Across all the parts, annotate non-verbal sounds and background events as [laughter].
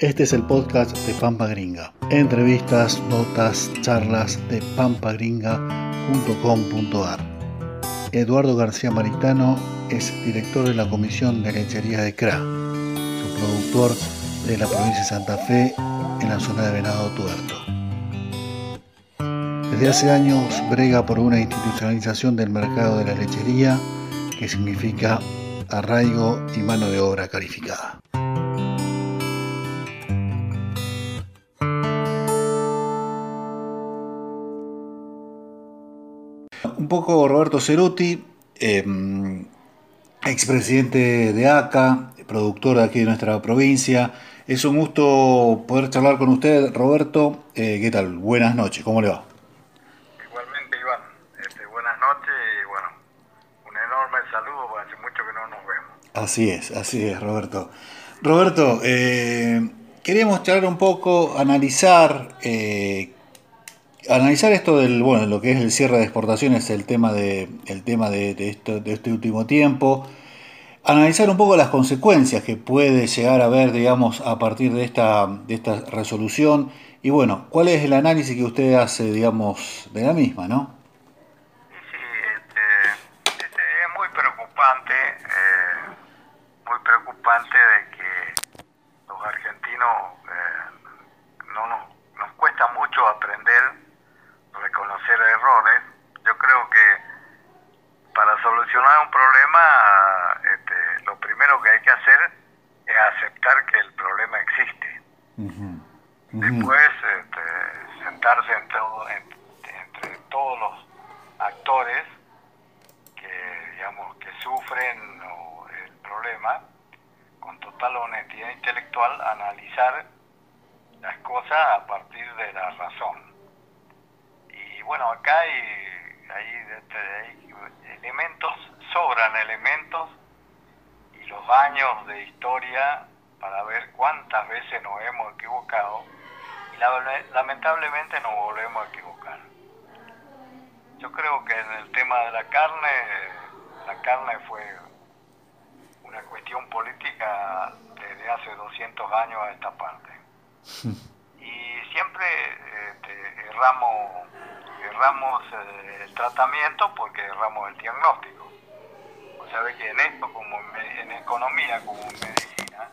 Este es el podcast de Pampa Gringa. Entrevistas, notas, charlas de pampagringa.com.ar. Eduardo García Maritano es director de la Comisión de Lechería de CRA, su productor de la provincia de Santa Fe en la zona de Venado Tuerto. Desde hace años brega por una institucionalización del mercado de la lechería que significa arraigo y mano de obra calificada. Un poco Roberto Ceruti, eh, expresidente de ACA, productor aquí de nuestra provincia. Es un gusto poder charlar con usted, Roberto. Eh, ¿Qué tal? Buenas noches, ¿cómo le va? Igualmente, Iván. Este, buenas noches y bueno, un enorme saludo, porque hace mucho que no nos vemos. Así es, así es, Roberto. Roberto, eh, queríamos charlar un poco, analizar, eh, analizar esto del, bueno, lo que es el cierre de exportaciones, el tema de, el tema de, esto, de este último tiempo analizar un poco las consecuencias que puede llegar a haber, digamos, a partir de esta, de esta resolución. Y bueno, ¿cuál es el análisis que usted hace, digamos, de la misma, no? Sí, este, este, es muy preocupante, eh, muy preocupante de que los argentinos eh, no nos, nos cuesta mucho aprender, reconocer errores. Yo creo que para solucionar un problema que hay que hacer es aceptar que el problema existe. Después este, sentarse entre todos los actores que, digamos, que sufren el problema, con total honestidad intelectual, analizar las cosas a partir de la razón. Y bueno, acá hay, hay elementos, sobran elementos los años de historia para ver cuántas veces nos hemos equivocado y lamentablemente nos volvemos a equivocar. Yo creo que en el tema de la carne, la carne fue una cuestión política desde hace 200 años a esta parte. [laughs] Y siempre este, erramos, erramos eh, el tratamiento porque erramos el diagnóstico sabe que en esto, como en, economía, como en medicina,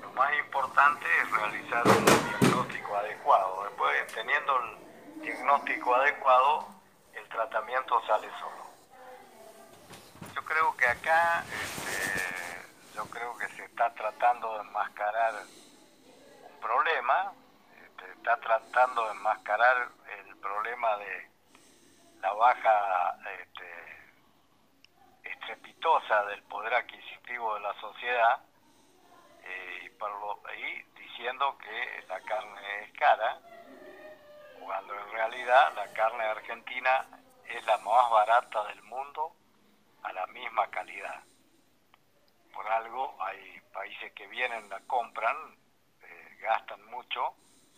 lo más importante es realizar un diagnóstico adecuado. Después, teniendo el diagnóstico adecuado, el tratamiento sale solo. Yo creo que acá, este, yo creo que se está tratando de enmascarar un problema, está tratando de enmascarar el problema de la baja este, estrepitosa del poder adquisitivo de la sociedad eh, y, diciendo que la carne es cara, cuando en realidad la carne argentina es la más barata del mundo a la misma calidad. Por algo hay países que vienen, la compran, eh, gastan mucho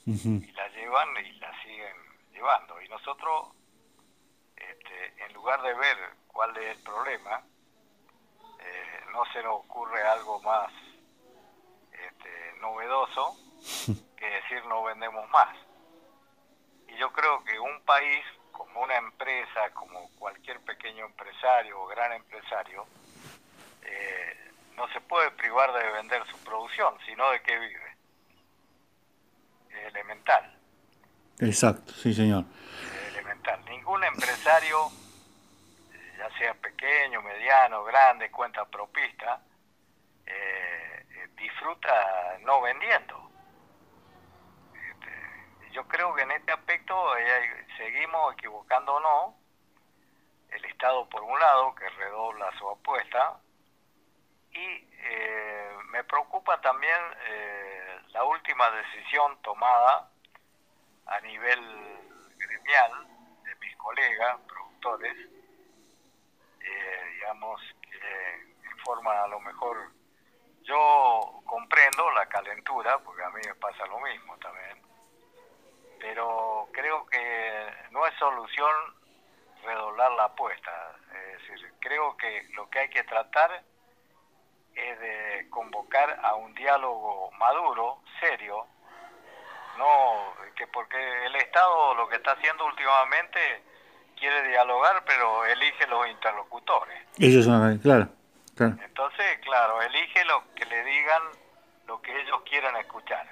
y la llevan y la siguen llevando. Y nosotros, este, en lugar de ver cuál es el problema, no se nos ocurre algo más este, novedoso [laughs] que decir no vendemos más. Y yo creo que un país, como una empresa, como cualquier pequeño empresario o gran empresario, eh, no se puede privar de vender su producción, sino de qué vive. Elemental. Exacto, sí señor. Elemental. Ningún empresario ya sea pequeño, mediano, grande, cuenta propista, eh, eh, disfruta no vendiendo. Este, yo creo que en este aspecto eh, seguimos equivocándonos. El Estado, por un lado, que redobla su apuesta, y me preocupa también la última decisión tomada a nivel gremial de mis colegas productores, eh, digamos, que en a lo mejor yo comprendo la calentura, porque a mí me pasa lo mismo también, pero creo que no es solución redoblar la apuesta. Es decir, creo que lo que hay que tratar es de convocar a un diálogo maduro, serio, no que porque el Estado lo que está haciendo últimamente quiere dialogar, pero elige los interlocutores. Ellos son, claro, claro. Entonces, claro, elige lo que le digan lo que ellos quieran escuchar.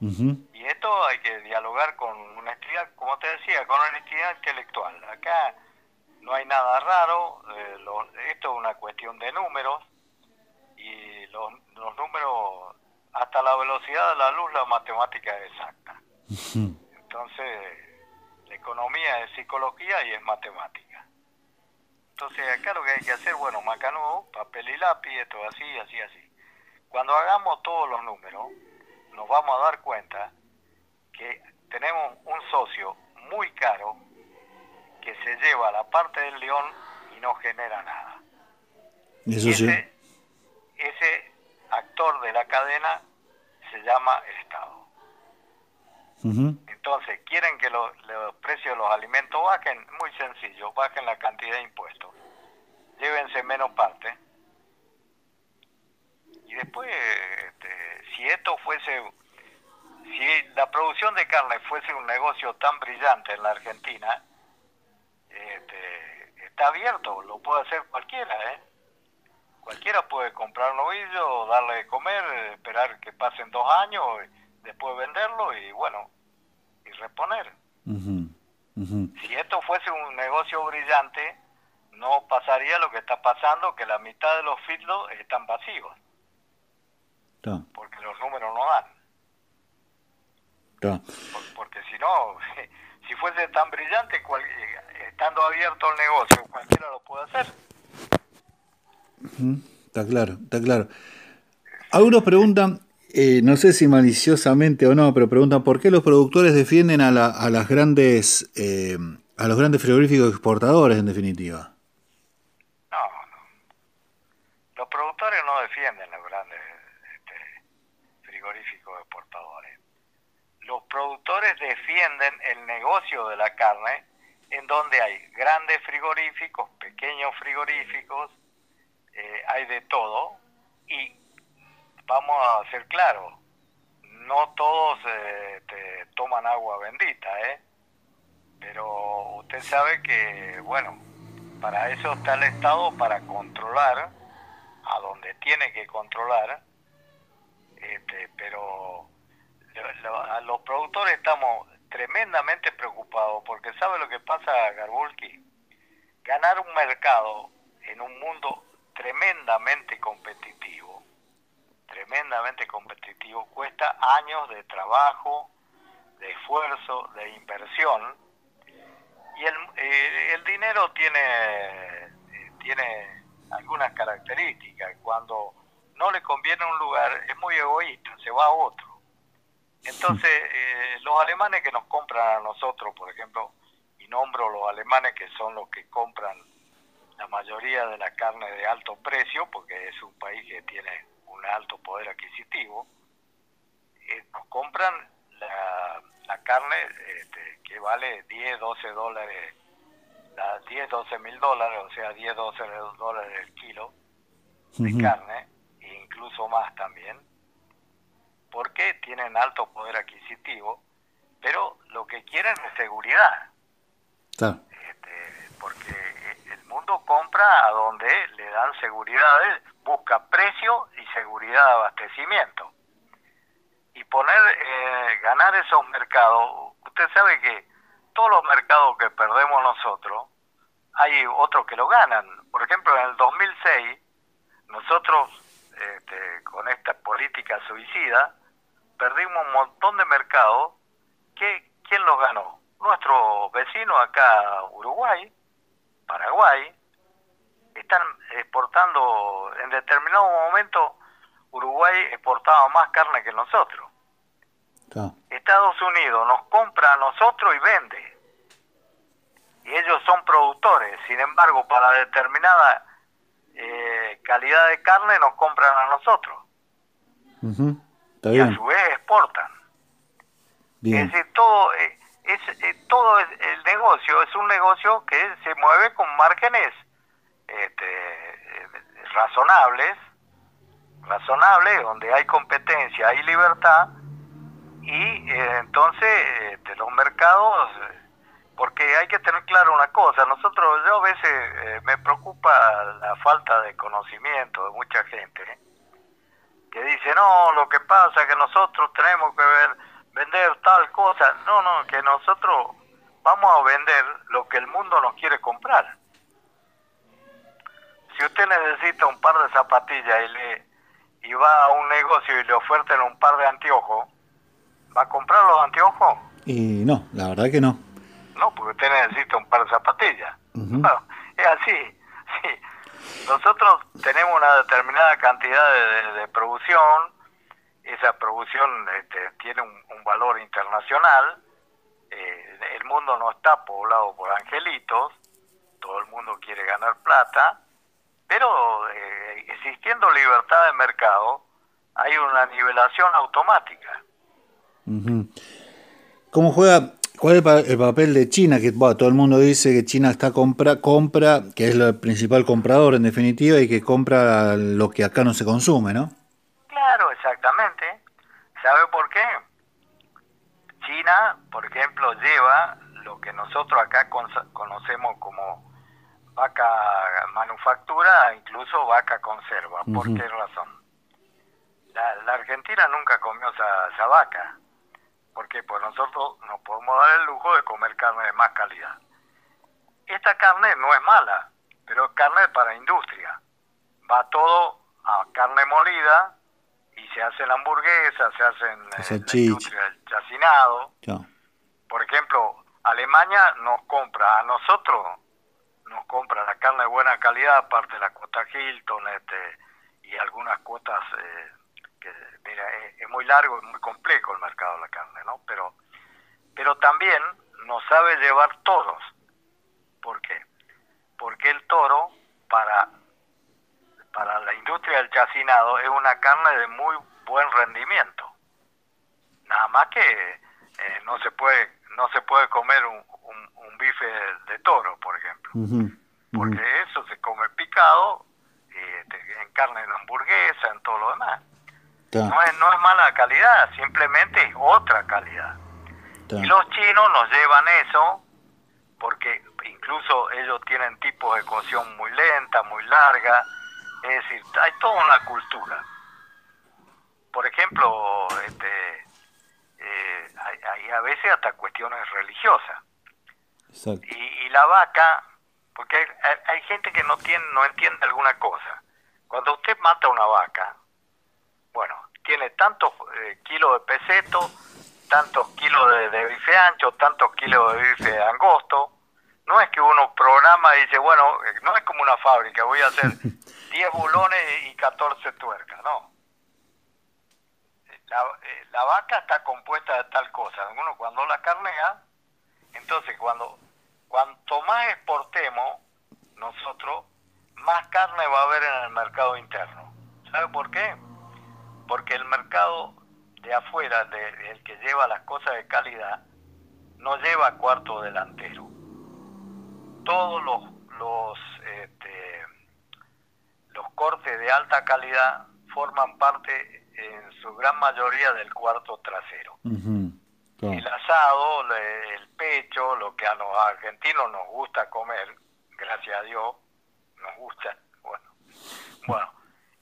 Y esto hay que dialogar con honestidad, como te decía, con honestidad intelectual. Acá no hay nada raro, eh, esto es una cuestión de números y los, los, números, hasta la velocidad de la luz, la matemática es exacta. Entonces, la economía es psicología y es matemática. Entonces, acá lo que hay que hacer, bueno, macanudo, papel y lápiz, esto así, así, así. Cuando hagamos todos los números, nos vamos a dar cuenta que tenemos un socio muy caro que se lleva la parte del león y no genera nada. ese, ese actor de la cadena se llama Estado. Entonces, ¿quieren que los precios de los alimentos bajen? Muy sencillo, bajen la cantidad de impuestos. Llévense menos parte. Y después, este, si esto fuese, si la producción de carne fuese un negocio tan brillante en la Argentina, este, está abierto, lo puede hacer cualquiera. Cualquiera puede comprar un ovillo, darle de comer, esperar que pasen dos años, después venderlo y bueno, y reponer. Si esto fuese un negocio brillante, no pasaría lo que está pasando, que la mitad de los filos están vacíos. Porque los números no dan. porque si no, [laughs] si fuese tan brillante, eh, estando abierto el negocio, cualquiera lo puede hacer. Está claro, está claro. Algunos preguntan, eh, no sé si maliciosamente o no, pero preguntan por qué los productores defienden a, la, a las grandes, eh, a los grandes frigoríficos exportadores, en definitiva. No, no. Los productores no defienden los grandes este, frigoríficos exportadores. Los productores defienden el negocio de la carne en donde hay grandes frigoríficos, pequeños frigoríficos, eh, hay de todo y vamos a ser claros, no todos eh, toman agua bendita, ¿eh? Pero usted sabe que, bueno, para eso está el Estado, para controlar a donde tiene que controlar, este, pero a los productores estamos tremendamente preocupados porque sabe lo que pasa, Garbulki, ganar un mercado en un mundo tremendamente competitivo, tremendamente competitivo, cuesta años de trabajo, de esfuerzo, de inversión, y el, eh, el dinero tiene, eh, tiene algunas características. Cuando no le conviene un lugar, es muy egoísta, se va a otro. Entonces, eh, los alemanes que nos compran a nosotros, por ejemplo, y nombro los alemanes que son los que compran la mayoría de la carne de alto precio, porque es un país que tiene un alto poder adquisitivo, eh, nos compran la, carne este, que vale 10, 12 dólares, 10, 12 mil dólares, o sea, 10, 12 dólares el kilo de carne, e incluso más también, porque tienen alto poder adquisitivo, pero lo que quieren es seguridad. Este, porque mundo compra a donde le dan seguridad, busca precio y seguridad de abastecimiento. Y poner, eh, ganar esos mercados, usted sabe que todos los mercados que perdemos nosotros, hay otros que lo ganan. Por ejemplo, en el 2006, nosotros, este, con esta política suicida, perdimos un montón de mercados. ¿Quién los ganó? Nuestro vecino acá, Uruguay, Paraguay, están exportando, en determinado momento Uruguay exportaba más carne que nosotros. Estados Unidos nos compra a nosotros y vende. Y ellos son productores, sin embargo, para determinada eh, calidad de carne nos compran a nosotros. y a su vez exportan. Es decir, todo... Eh, es, eh, todo el negocio es un negocio que se mueve con márgenes este, razonables razonable, donde hay competencia, hay libertad, y eh, entonces de los mercados, porque hay que tener claro una cosa, nosotros, yo a veces me preocupa la falta de conocimiento de mucha gente, que dice, no, lo que pasa es que nosotros tenemos que ver, vender tal cosa, no, no, que nosotros vamos a vender lo que el mundo nos quiere comprar. Si usted necesita un par de zapatillas y le y va a un negocio y le ofertan un par de anteojos, ¿va a comprar los anteojos? Y no, la verdad que no. No, porque usted necesita un par de zapatillas. es así. Sí. Nosotros tenemos una determinada cantidad de, producción, esa producción este, tiene un, valor internacional, eh, el mundo no está poblado por angelitos, todo el mundo quiere ganar plata, pero eh, existiendo libertad de mercado, hay una nivelación automática. ¿Cómo juega? ¿Cuál es el papel de China? Que todo el mundo dice que China está compra, compra, que es el principal comprador en definitiva y que compra lo que acá no se consume, ¿no? ¿Sabe por qué? China, por ejemplo, lleva lo que nosotros acá conocemos como vaca manufactura, incluso vaca conserva. ¿Por qué razón? La, Argentina nunca comió esa, vaca. porque Pues nosotros nos podemos dar el lujo de comer carne de más calidad. Esta carne no es mala, pero es carne para industria. Va todo a carne molida se hace la hamburguesa, se hace en la industria del chacinado. Por ejemplo, Alemania nos compra a nosotros nos compra la carne de buena calidad, aparte de la cuota Hilton este, y algunas cuotas eh, que, mira, es, muy largo, es muy complejo el mercado de la carne, ¿no? Pero, pero también nos sabe llevar toros. ¿Por qué? Porque el toro, para, para la industria del chacinado, es una carne de muy buen rendimiento. Nada más que eh, no se puede no se puede comer un, un, bife de, toro, por ejemplo. Porque eso se come picado, en carne en hamburguesa, en todo lo demás. No, es, no es mala calidad, simplemente es otra calidad. Y los chinos nos llevan eso porque incluso ellos tienen tipos de cocción muy lenta, muy larga. Es decir, hay toda una cultura. Por ejemplo, este, eh, hay, a veces hasta cuestiones religiosas. Y, la vaca, porque hay, gente que no, tiene, no entiende alguna cosa. Cuando usted mata una vaca, bueno, tiene tantos eh, kilos de peseto, tantos kilos de, bife ancho, tantos kilos de bife angosto. No es que uno programa y dice, bueno, eh, no es como una fábrica, voy a hacer [laughs] 10 bulones y 14 tuercas, no la, eh, la, vaca está compuesta de tal cosa. Uno cuando la carnea, entonces cuando cuanto más exportemos nosotros, más carne va a haber en el mercado interno. ¿Sabe por qué? Porque el mercado de afuera, de, el que lleva las cosas de calidad, no lleva cuarto delantero. Todos los, los, este, los cortes de alta calidad forman parte en su gran mayoría del cuarto trasero. El asado, el pecho, lo que a los argentinos nos gusta comer, gracias a Dios, nos gusta, bueno, bueno,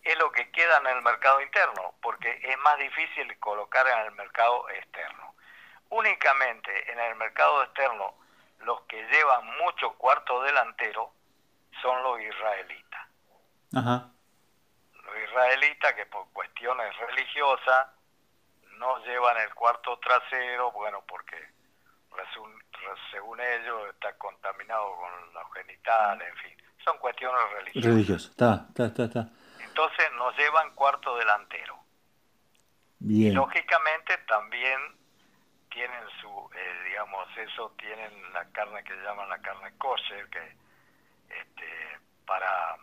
es lo que queda en el mercado interno, porque es más difícil colocar en el mercado externo. Únicamente en el mercado externo, los que llevan mucho cuarto delantero son los israelitas. Ajá israelitas que por cuestiones religiosas no llevan el cuarto trasero, bueno, porque según ellos está contaminado con los genitales, en fin, son cuestiones religiosas. Religiosas, está, está, está, Entonces nos llevan cuarto delantero. Bien. lógicamente también tienen su, eh, digamos, eso tienen la carne que llaman la carne kosher, que este, para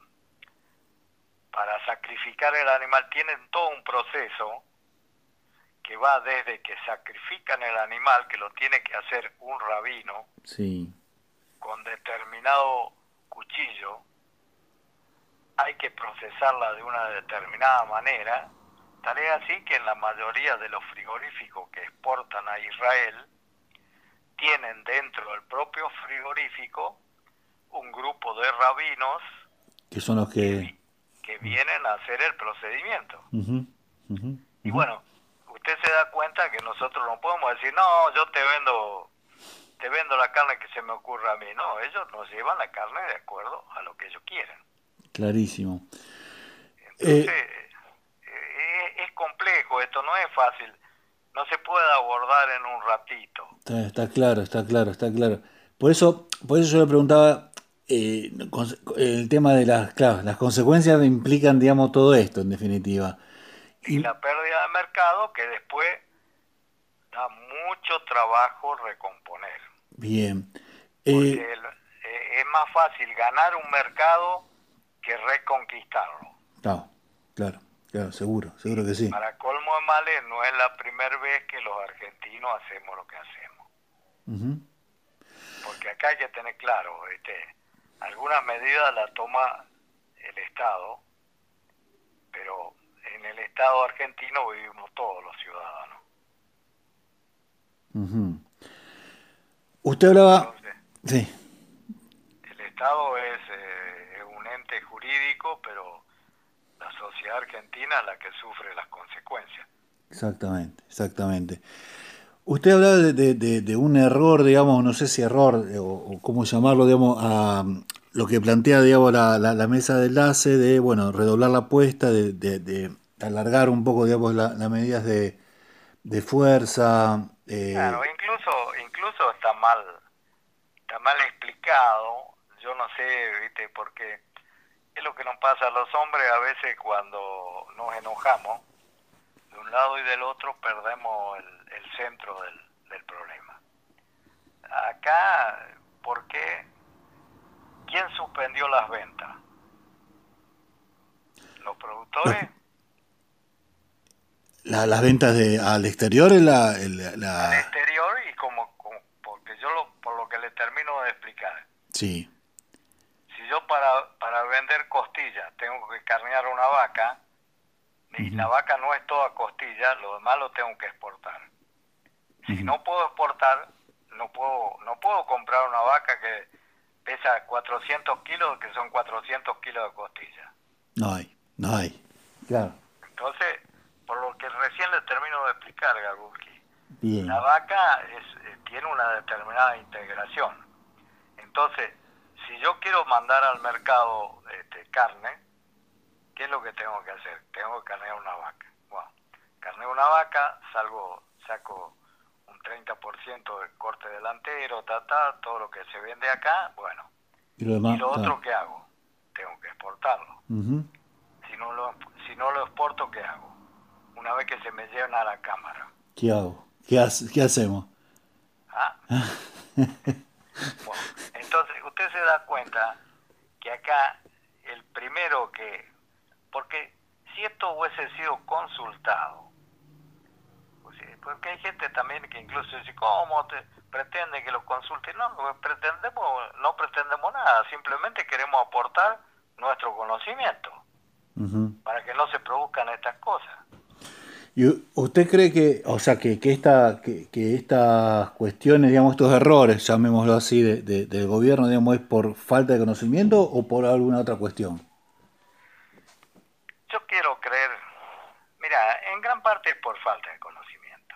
para sacrificar el animal tienen todo un proceso que va desde que sacrifican el animal, que lo tiene que hacer un rabino, sí. con determinado cuchillo, hay que procesarla de una determinada manera, tal es así que en la mayoría de los frigoríficos que exportan a Israel tienen dentro del propio frigorífico un grupo de rabinos que son los que, que, vienen a hacer el procedimiento. y bueno, usted se da cuenta que nosotros no podemos decir, no, yo te vendo te vendo la carne que se me ocurra a mí. No, ellos nos llevan la carne de acuerdo a lo que ellos quieren. Clarísimo. Entonces, eh, complejo, esto no es fácil, no se puede abordar en un ratito. Está, claro, está claro, está claro. Por eso, por eso yo le preguntaba eh, el tema de las, claro, las consecuencias implican, digamos, todo esto en definitiva. Y, la pérdida de mercado que después da mucho trabajo recomponer. Bien. Porque eh, es más fácil ganar un mercado que reconquistarlo. Claro, claro, claro, seguro, seguro que sí. Para colmo de males, no es la primera vez que los argentinos hacemos lo que hacemos. Porque acá hay que tener claro, este, algunas medidas las toma el Estado, pero en el Estado argentino vivimos todos los ciudadanos. Usted hablaba... sí. El Estado es, eh, es, un ente jurídico, pero sociedad argentina la que sufre las consecuencias. Exactamente, exactamente. Usted hablaba de, de, un error, digamos, no sé si error eh, o, cómo llamarlo, digamos, a lo que plantea, digamos, la, la, mesa de enlace de, bueno, redoblar la apuesta, de, de alargar un poco, digamos, las medidas de, fuerza. Eh... Claro, incluso, incluso está mal, está mal explicado. Yo no sé, viste, porque es lo que nos pasa a los hombres a veces cuando nos enojamos de un lado y del otro perdemos el, centro del, del, problema. Acá, ¿por qué? ¿Quién suspendió las ventas? ¿Los productores? [laughs] La, ¿Las ventas de, al exterior? La, la... Al exterior y como, porque yo lo, por lo que le termino de explicar. Sí. Yo para, para vender costillas tengo que carnear una vaca, y la vaca no es toda costilla, lo demás lo tengo que exportar. Si no puedo exportar, no puedo, no puedo comprar una vaca que pesa 400 kilos, que son 400 kilos de costilla. No hay, no hay. Claro. Entonces, por lo que recién le termino de explicar, Gagurki, la vaca es, eh, tiene una determinada integración. Entonces, si yo quiero mandar al mercado este, carne, ¿qué es lo que tengo que hacer? Tengo que carnear una vaca. Bueno, carneo una vaca, salgo, saco un 30% de corte delantero, ta, ta, todo lo que se vende acá, bueno. Y lo, otro, ¿qué hago? Tengo que exportarlo. si, no lo, si no lo exporto, ¿qué hago? Una vez que se me llevan a la cámara. ¿Qué hago? ¿Qué, qué hacemos? Ah. [laughs] bueno, entonces usted se da cuenta que acá el primero que porque si esto hubiese sido consultado, pues, porque hay gente también que incluso dice, ¿cómo te pretende que lo consulte? No, no pretendemos, no pretendemos nada, simplemente queremos aportar nuestro conocimiento para que no se produzcan estas cosas. ¿Y usted cree que, o sea, que, que, esta, que, estas cuestiones, digamos, estos errores, llamémoslo así, de, del gobierno, digamos, es por falta de conocimiento o por alguna otra cuestión? Yo quiero creer, mira, en gran parte es por falta de conocimiento.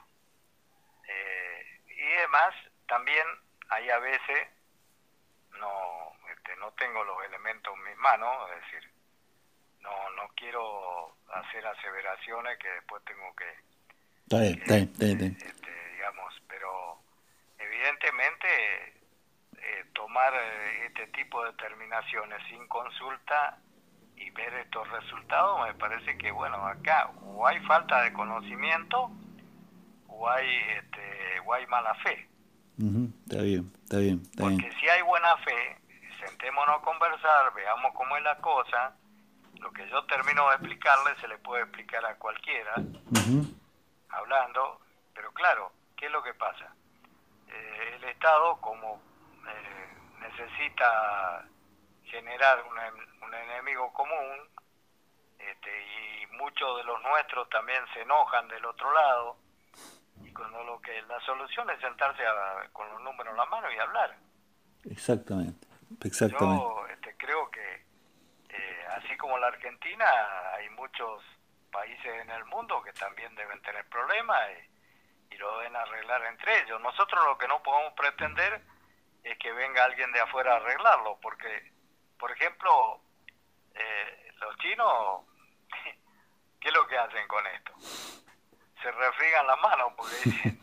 Eh, y además, también hay a veces, no, este, no tengo los elementos en mis manos, es decir, no, no quiero hacer aseveraciones que después tengo que... Este, digamos, pero evidentemente eh, tomar eh, este tipo de determinaciones sin consulta y ver estos resultados, me parece que, bueno, acá o hay falta de conocimiento o hay, este, o hay mala fe. Está bien, está bien. Porque si hay buena fe, sentémonos a conversar, veamos cómo es la cosa. Lo que yo termino de explicarle se le puede explicar a cualquiera, hablando, pero claro, ¿qué es lo que pasa? Eh, el Estado, como eh, necesita generar un, enemigo común este, y muchos de los nuestros también se enojan del otro lado y cuando lo que la solución es sentarse con los números en la mano y hablar. Exactamente, exactamente. Yo este, creo que eh, así como la Argentina hay muchos países en el mundo que también deben tener problemas y, lo deben arreglar entre ellos. Nosotros lo que no podemos pretender es que venga alguien de afuera a arreglarlo, porque, por ejemplo, eh, los chinos, [laughs] ¿qué es lo que hacen con esto? Se refrigan las manos porque [laughs]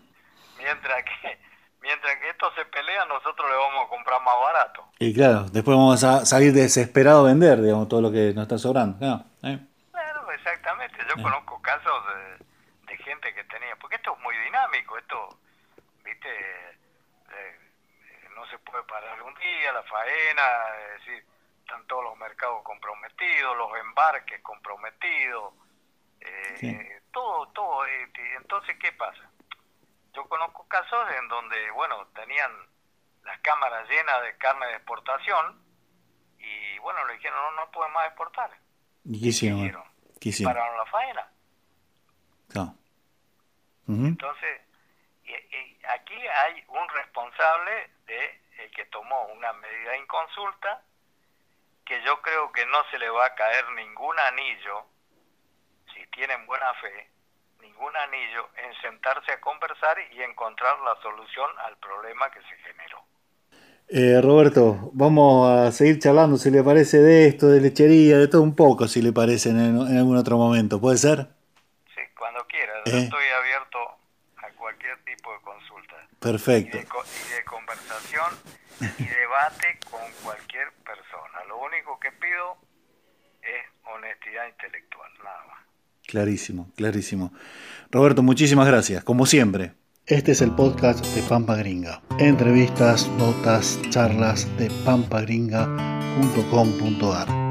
mientras que mientras que esto se pelea, nosotros le vamos a comprar más barato. Y claro, después vamos a salir desesperados a vender, digamos, todo lo que nos está sobrando. Claro, ¿eh? exactamente. Yo conozco casos de, de, gente que tenía, porque esto es muy dinámico, esto, viste, no se puede parar un día, la faena, es decir, están todos los mercados comprometidos, los embarques comprometidos, eh, todo, todo. Eh, entonces, ¿qué pasa? Yo conozco casos en donde, bueno, tenían las cámaras llenas de carne de exportación y, bueno, le dijeron, no, no pueden más exportar. ¿Y qué hicieron? Pararon la faena. Entonces, aquí hay un responsable de el que tomó una medida inconsulta que yo creo que no se le va a caer ningún anillo si tienen buena fe ningún anillo en sentarse a conversar y encontrar la solución al problema que se generó. Eh, Roberto, vamos a seguir charlando, si le parece, de esto, de lechería, de todo un poco, si le parece, en, algún otro momento. ¿Puede ser? Sí, cuando quiera. Yo eh. estoy abierto a cualquier tipo de consulta. Perfecto. Y de, conversación y debate con cualquier persona. Lo único que pido es honestidad intelectual. Clarísimo, clarísimo. Roberto, muchísimas gracias, como siempre. Este es el podcast de Pampa Gringa. Entrevistas, notas, charlas de pampagringa.com.ar.